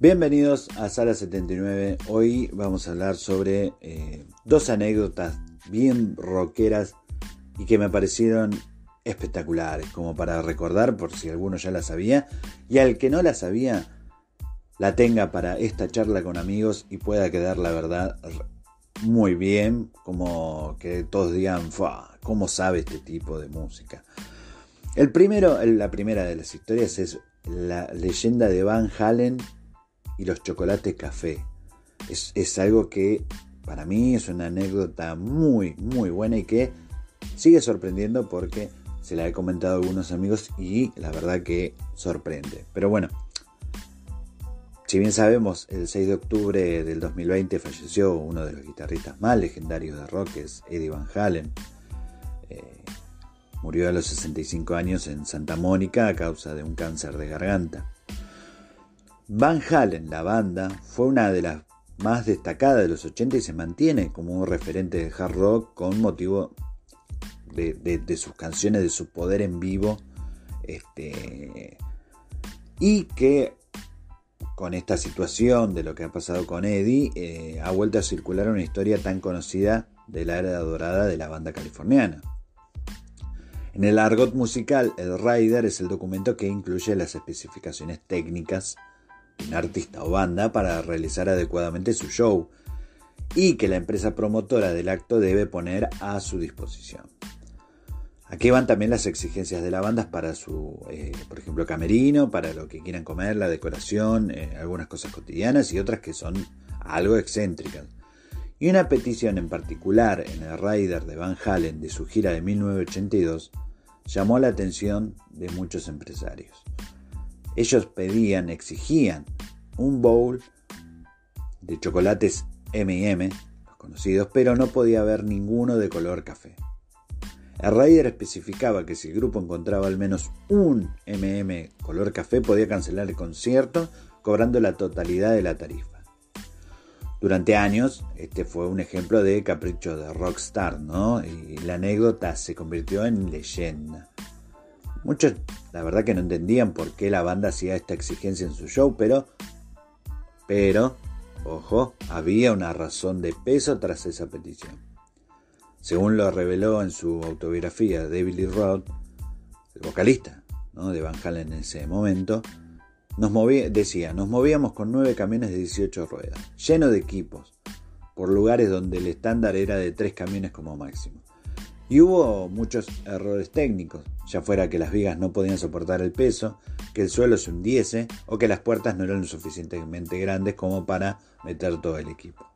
Bienvenidos a Sala 79. Hoy vamos a hablar sobre eh, dos anécdotas bien rockeras y que me parecieron espectaculares, como para recordar por si alguno ya la sabía y al que no la sabía la tenga para esta charla con amigos y pueda quedar la verdad muy bien, como que todos digan, ¿cómo sabe este tipo de música? El primero, la primera de las historias es la leyenda de Van Halen y los chocolates café. Es, algo que para mí es una anécdota muy, muy buena y que sigue sorprendiendo porque se la he comentado a algunos amigos y la verdad que sorprende. Pero bueno, si bien sabemos, el 6 de octubre del 2020 falleció uno de los guitarristas más legendarios de rock, es Eddie Van Halen. Eh, murió a los 65 años en Santa Mónica a causa de un cáncer de garganta. Van Halen, la banda, fue una de las más destacadas de los 80 y se mantiene como un referente de hard rock con motivo de, sus canciones, de su poder en vivo. Este, y que con esta situación de lo que ha pasado con Eddie, eh, ha vuelto a circular una historia tan conocida de la era dorada de la banda californiana. En el argot musical, el Rider es el documento que incluye las especificaciones técnicas un artista o banda para realizar adecuadamente su show y que la empresa promotora del acto debe poner a su disposición. Aquí van también las exigencias de la banda para su, eh, por ejemplo, camerino, para lo que quieran comer, la decoración, eh, algunas cosas cotidianas y otras que son algo excéntricas. Y una petición en particular en el Rider de Van Halen de su gira de 1982 llamó la atención de muchos empresarios. Ellos pedían, exigían un bowl de chocolates MM, los conocidos, pero no podía haber ninguno de color café. El Raider especificaba que si el grupo encontraba al menos un MM color café podía cancelar el concierto cobrando la totalidad de la tarifa. Durante años, este fue un ejemplo de capricho de rockstar, ¿no? Y la anécdota se convirtió en leyenda. Muchos, la verdad que no entendían por qué la banda hacía esta exigencia en su show, pero, pero, ojo, había una razón de peso tras esa petición. Según lo reveló en su autobiografía David Lee Roth, el vocalista de Van Halen en ese momento, nos decía, nos movíamos con nueve camiones de 18 ruedas, llenos de equipos, por lugares donde el estándar era de tres camiones como máximo. Y hubo muchos errores técnicos, ya fuera que las vigas no podían soportar el peso, que el suelo se hundiese o que las puertas no eran lo suficientemente grandes como para meter todo el equipo.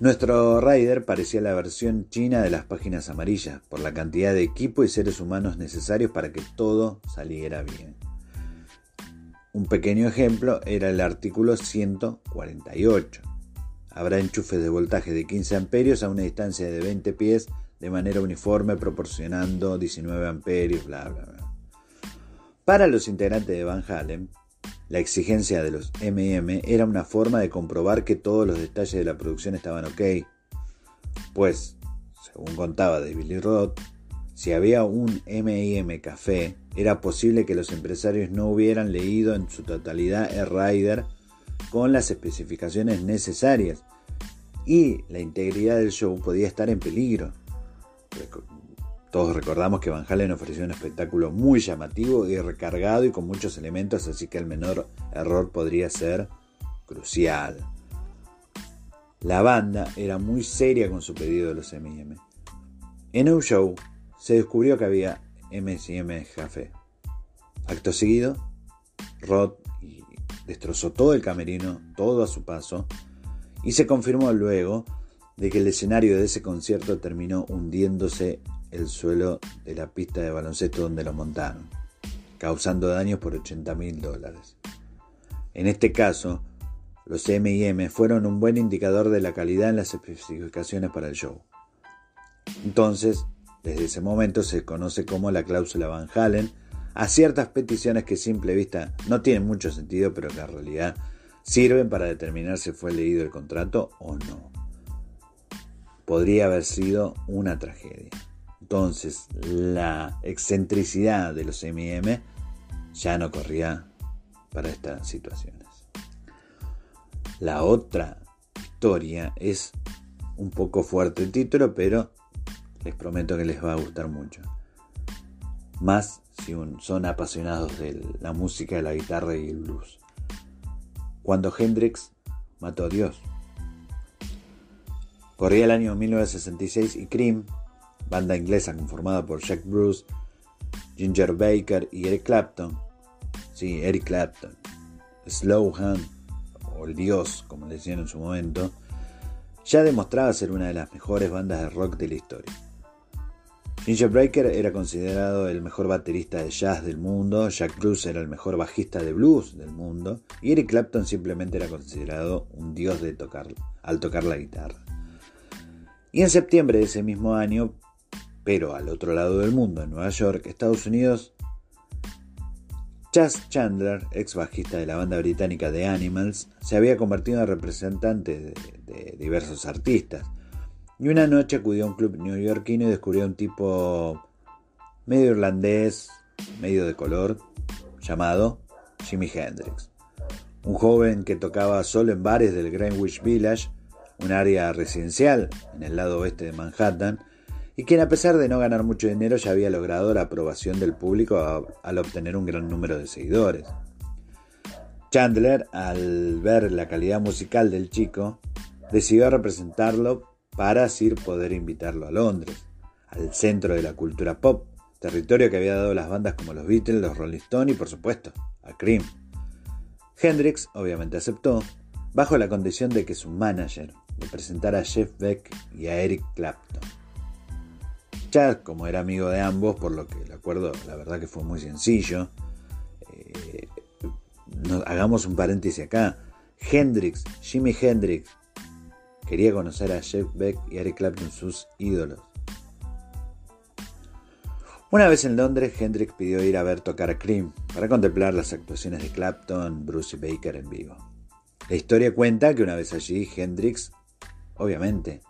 Nuestro Rider parecía la versión china de las páginas amarillas, por la cantidad de equipo y seres humanos necesarios para que todo saliera bien. Un pequeño ejemplo era el artículo 148. Habrá enchufes de voltaje de 15 amperios a una distancia de 20 pies de manera uniforme proporcionando 19 amperios, bla, bla, bla. Para los integrantes de Van Halen, la exigencia de los MM era una forma de comprobar que todos los detalles de la producción estaban ok, pues, según contaba de Billy Roth, si había un MM café, era posible que los empresarios no hubieran leído en su totalidad el rider con las especificaciones necesarias y la integridad del show podía estar en peligro. Todos recordamos que Van Halen ofreció un espectáculo muy llamativo y recargado y con muchos elementos, así que el menor error podría ser crucial. La banda era muy seria con su pedido de los M&M. En un show se descubrió que había M&M café. Acto seguido, Rod destrozó todo el camerino, todo a su paso, y se confirmó luego de que el escenario de ese concierto terminó hundiéndose el suelo de la pista de baloncesto donde lo montaron, causando daños por 80 mil dólares. En este caso, los M&M fueron un buen indicador de la calidad en las especificaciones para el show. Entonces, desde ese momento se conoce como la cláusula Van Halen a ciertas peticiones que simple vista no tienen mucho sentido, pero que en realidad sirven para determinar si fue leído el contrato o no. Podría haber sido una tragedia. Entonces, la excentricidad de los MM ya no corría para estas situaciones. La otra historia es un poco fuerte el título, pero les prometo que les va a gustar mucho. Más son apasionados de la música, la guitarra y el blues. Cuando Hendrix mató a Dios. Corría el año 1966 y Cream banda inglesa conformada por Jack Bruce, Ginger Baker y Eric Clapton. Sí, Eric Clapton. Slowhand, o el Dios, como le decían en su momento, ya demostraba ser una de las mejores bandas de rock de la historia. Ginger Baker era considerado el mejor baterista de jazz del mundo, Jack Bruce era el mejor bajista de blues del mundo y Eric Clapton simplemente era considerado un dios al tocar la guitarra. Y en septiembre de ese mismo año pero al otro lado del mundo, en Nueva York, Estados Unidos, Chas Chandler, ex bajista de la banda británica The Animals, se había convertido en representante de, diversos artistas. Y una noche acudió a un club neoyorquino y descubrió a un tipo medio irlandés, medio de color, llamado Jimi Hendrix. Un joven que tocaba solo en bares del Greenwich Village, un área residencial en el lado oeste de Manhattan, y quien a pesar de no ganar mucho dinero ya había logrado la aprobación del público al obtener un gran número de seguidores. Chandler, al ver la calidad musical del chico, decidió representarlo para así poder invitarlo a Londres, al centro de la cultura pop, territorio que había dado las bandas como los Beatles, los Rolling Stones y por supuesto a Cream. Hendrix obviamente aceptó, bajo la condición de que su manager le presentara a Jeff Beck y a Eric Clapton como era amigo de ambos, por lo que el acuerdo, la verdad que fue muy sencillo. Eh, hagamos un paréntesis acá. Hendrix, Jimi Hendrix, quería conocer a Jeff Beck y Eric Clapton, sus ídolos. Una vez en Londres, Hendrix pidió ir a ver tocar a Cream para contemplar las actuaciones de Clapton, Bruce y Baker en vivo. La historia cuenta que una vez allí, Hendrix, obviamente,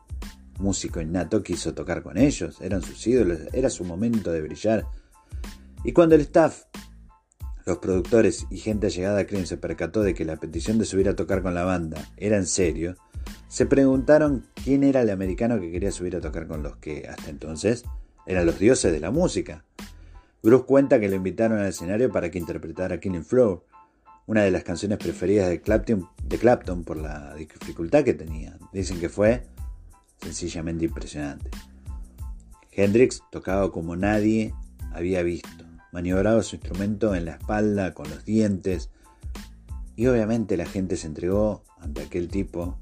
músico innato, quiso tocar con ellos, eran sus ídolos, era su momento de brillar. Y cuando el staff, los productores y gente allegada a Cream se percató de que la petición de subir a tocar con la banda era en serio, se preguntaron quién era el americano que quería subir a tocar con los que hasta entonces eran los dioses de la música. Bruce cuenta que lo invitaron al escenario para que interpretara Killing Floor, una de las canciones preferidas de Clapton, de Clapton por la dificultad que tenía. Dicen que fue sencillamente impresionante. Hendrix tocaba como nadie había visto, maniobraba su instrumento en la espalda con los dientes y obviamente la gente se entregó ante aquel tipo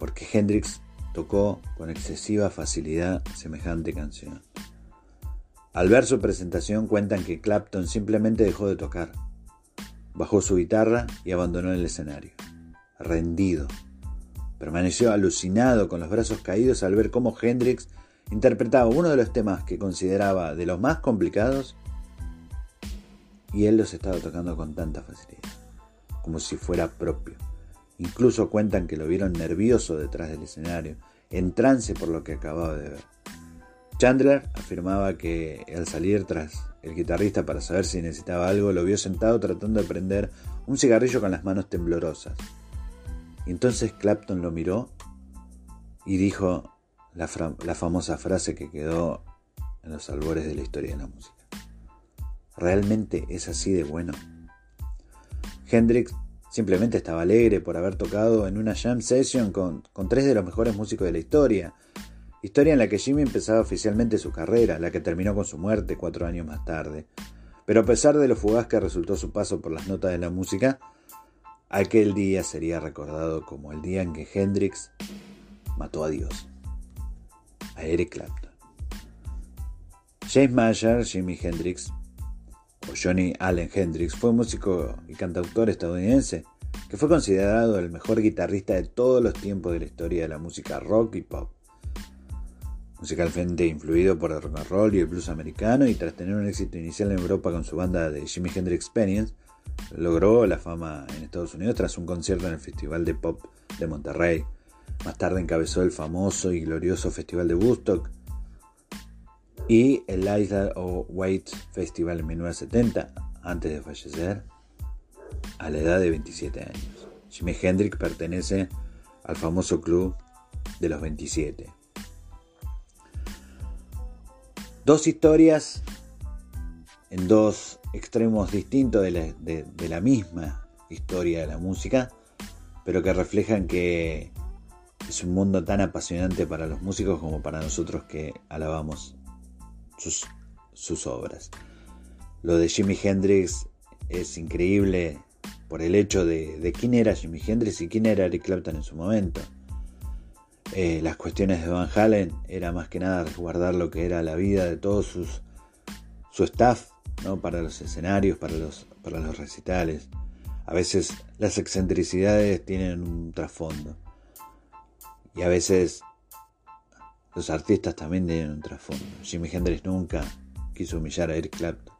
porque Hendrix tocó con excesiva facilidad semejante canción. Al ver su presentación cuentan que Clapton simplemente dejó de tocar, bajó su guitarra y abandonó el escenario, rendido, Permaneció alucinado con los brazos caídos al ver cómo Hendrix interpretaba uno de los temas que consideraba de los más complicados y él los estaba tocando con tanta facilidad, como si fuera propio. Incluso cuentan que lo vieron nervioso detrás del escenario, en trance por lo que acababa de ver. Chandler afirmaba que al salir tras el guitarrista para saber si necesitaba algo, lo vio sentado tratando de prender un cigarrillo con las manos temblorosas. Y entonces Clapton lo miró y dijo la, la famosa frase que quedó en los albores de la historia de la música. ¿Realmente es así de bueno? Hendrix simplemente estaba alegre por haber tocado en una jam session con, con, tres de los mejores músicos de la historia. Historia en la que Jimmy empezaba oficialmente su carrera, la que terminó con su muerte cuatro años más tarde. Pero a pesar de lo fugaz que resultó su paso por las notas de la música, aquel día sería recordado como el día en que Hendrix mató a Dios, a Eric Clapton. James Mayer, Jimi Hendrix, Johnny Allen Hendrix, fue un músico y cantautor estadounidense que fue considerado el mejor guitarrista de todos los tiempos de la historia de la música rock y pop. Musicalmente influido por el rock and roll y el blues americano y tras tener un éxito inicial en Europa con su banda de Jimi Hendrix Experience, logró la fama en Estados Unidos tras un concierto en el Festival de Pop de Monterrey. Más tarde encabezó el famoso y glorioso Festival de Woodstock y el Isla of White Festival en 1970, antes de fallecer, a la edad de 27 años. Jimi Hendrix pertenece al famoso club de los 27. Dos historias en dos extremos distintos de la misma historia de la música, pero que reflejan que es un mundo tan apasionante para los músicos como para nosotros que alabamos sus, obras. Lo de Jimi Hendrix es increíble por el hecho de, de, quién era Jimi Hendrix y quién era Eric Clapton en su momento. Eh, las cuestiones de Van Halen era más que nada resguardar lo que era la vida de todos sus su staff, ¿no? para los escenarios, para los, para los recitales. A veces las excentricidades tienen un trasfondo. Y a veces los artistas también tienen un trasfondo. Jimi Hendrix nunca quiso humillar a Eric Clapton.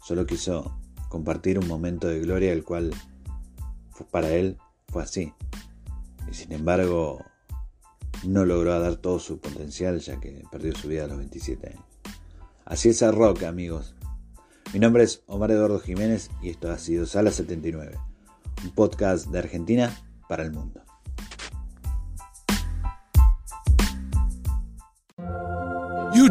Solo quiso compartir un momento de gloria el cual para él fue así. Y sin embargo no logró dar todo su potencial ya que perdió su vida a los 27 años. Así es el rock amigos. Mi nombre es Omar Eduardo Jiménez y esto ha sido Sala 79, un podcast de Argentina para el mundo.